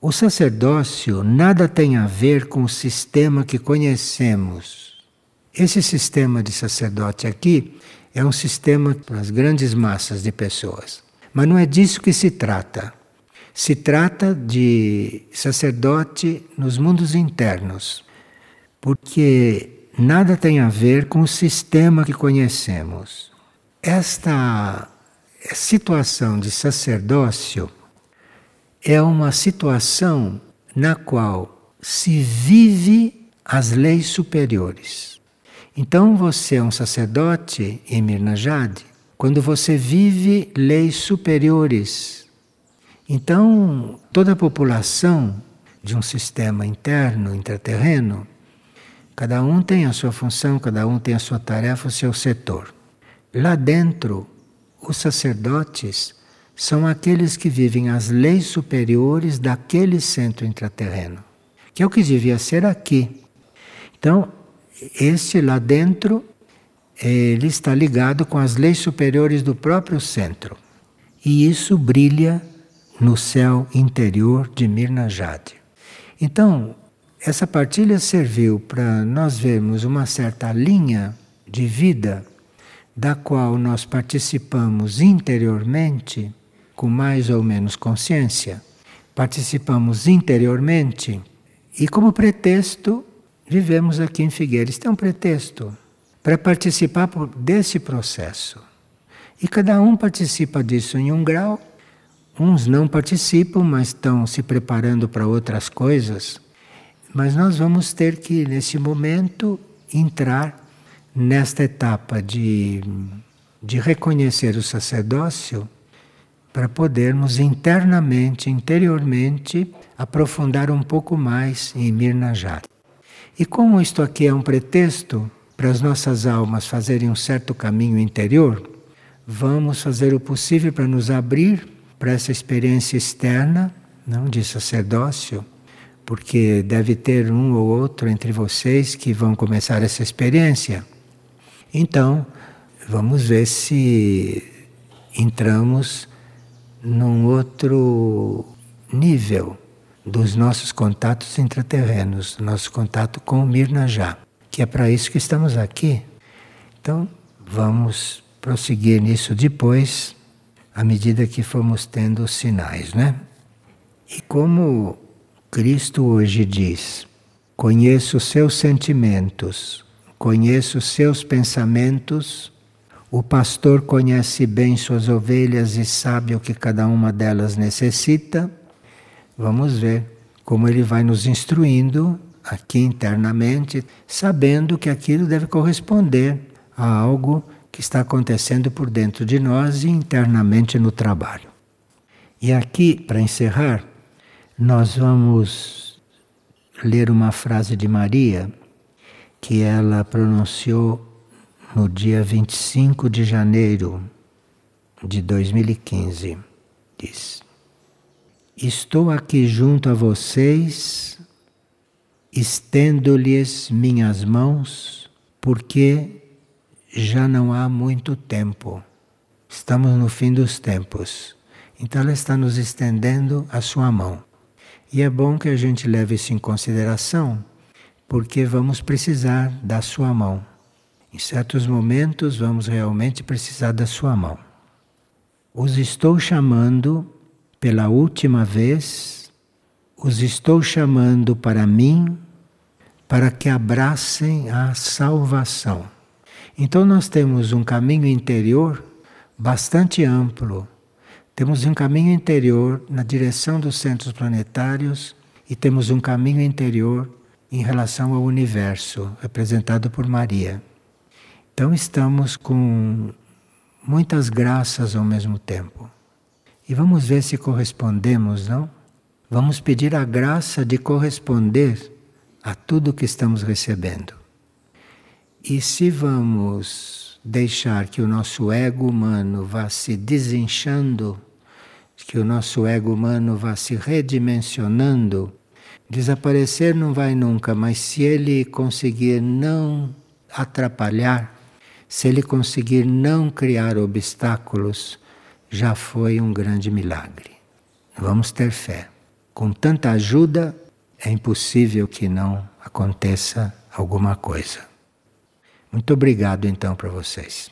O sacerdócio nada tem a ver com o sistema que conhecemos. Esse sistema de sacerdote aqui é um sistema para as grandes massas de pessoas. Mas não é disso que se trata. Se trata de sacerdote nos mundos internos, porque nada tem a ver com o sistema que conhecemos. Esta situação de sacerdócio é uma situação na qual se vive as leis superiores. Então você é um sacerdote em Mirnajade quando você vive leis superiores então, toda a população de um sistema interno, intraterreno, cada um tem a sua função, cada um tem a sua tarefa, o seu setor. Lá dentro, os sacerdotes são aqueles que vivem as leis superiores daquele centro intraterreno, que é o que devia ser aqui. Então, este lá dentro, ele está ligado com as leis superiores do próprio centro. E isso brilha no céu interior de Mirna Jade. Então, essa partilha serviu para nós vermos uma certa linha de vida da qual nós participamos interiormente, com mais ou menos consciência, participamos interiormente e, como pretexto, vivemos aqui em Figueiras. Isso é um pretexto para participar desse processo. E cada um participa disso em um grau Uns não participam, mas estão se preparando para outras coisas. Mas nós vamos ter que, nesse momento, entrar nesta etapa de, de reconhecer o sacerdócio para podermos internamente, interiormente, aprofundar um pouco mais em Mirnajat. E como isto aqui é um pretexto para as nossas almas fazerem um certo caminho interior, vamos fazer o possível para nos abrir para essa experiência externa, não de sacerdócio, porque deve ter um ou outro entre vocês que vão começar essa experiência. Então, vamos ver se entramos num outro nível dos nossos contatos intraterrenos, nosso contato com o Mirnajá, que é para isso que estamos aqui. Então, vamos prosseguir nisso depois à medida que fomos tendo sinais, né? E como Cristo hoje diz: conheço seus sentimentos, conheço seus pensamentos. O pastor conhece bem suas ovelhas e sabe o que cada uma delas necessita. Vamos ver como ele vai nos instruindo aqui internamente, sabendo que aquilo deve corresponder a algo que está acontecendo por dentro de nós e internamente no trabalho. E aqui, para encerrar, nós vamos ler uma frase de Maria que ela pronunciou no dia 25 de janeiro de 2015. Diz: Estou aqui junto a vocês, estendo-lhes minhas mãos, porque já não há muito tempo. Estamos no fim dos tempos. Então ela está nos estendendo a sua mão. E é bom que a gente leve isso em consideração, porque vamos precisar da sua mão. Em certos momentos vamos realmente precisar da sua mão. Os estou chamando pela última vez, os estou chamando para mim, para que abracem a salvação. Então nós temos um caminho interior bastante amplo, Temos um caminho interior na direção dos centros planetários e temos um caminho interior em relação ao universo, representado por Maria. Então estamos com muitas graças ao mesmo tempo. E vamos ver se correspondemos, não? Vamos pedir a graça de corresponder a tudo que estamos recebendo. E se vamos deixar que o nosso ego humano vá se desinchando, que o nosso ego humano vá se redimensionando, desaparecer não vai nunca, mas se ele conseguir não atrapalhar, se ele conseguir não criar obstáculos, já foi um grande milagre. Vamos ter fé. Com tanta ajuda, é impossível que não aconteça alguma coisa. Muito obrigado então para vocês.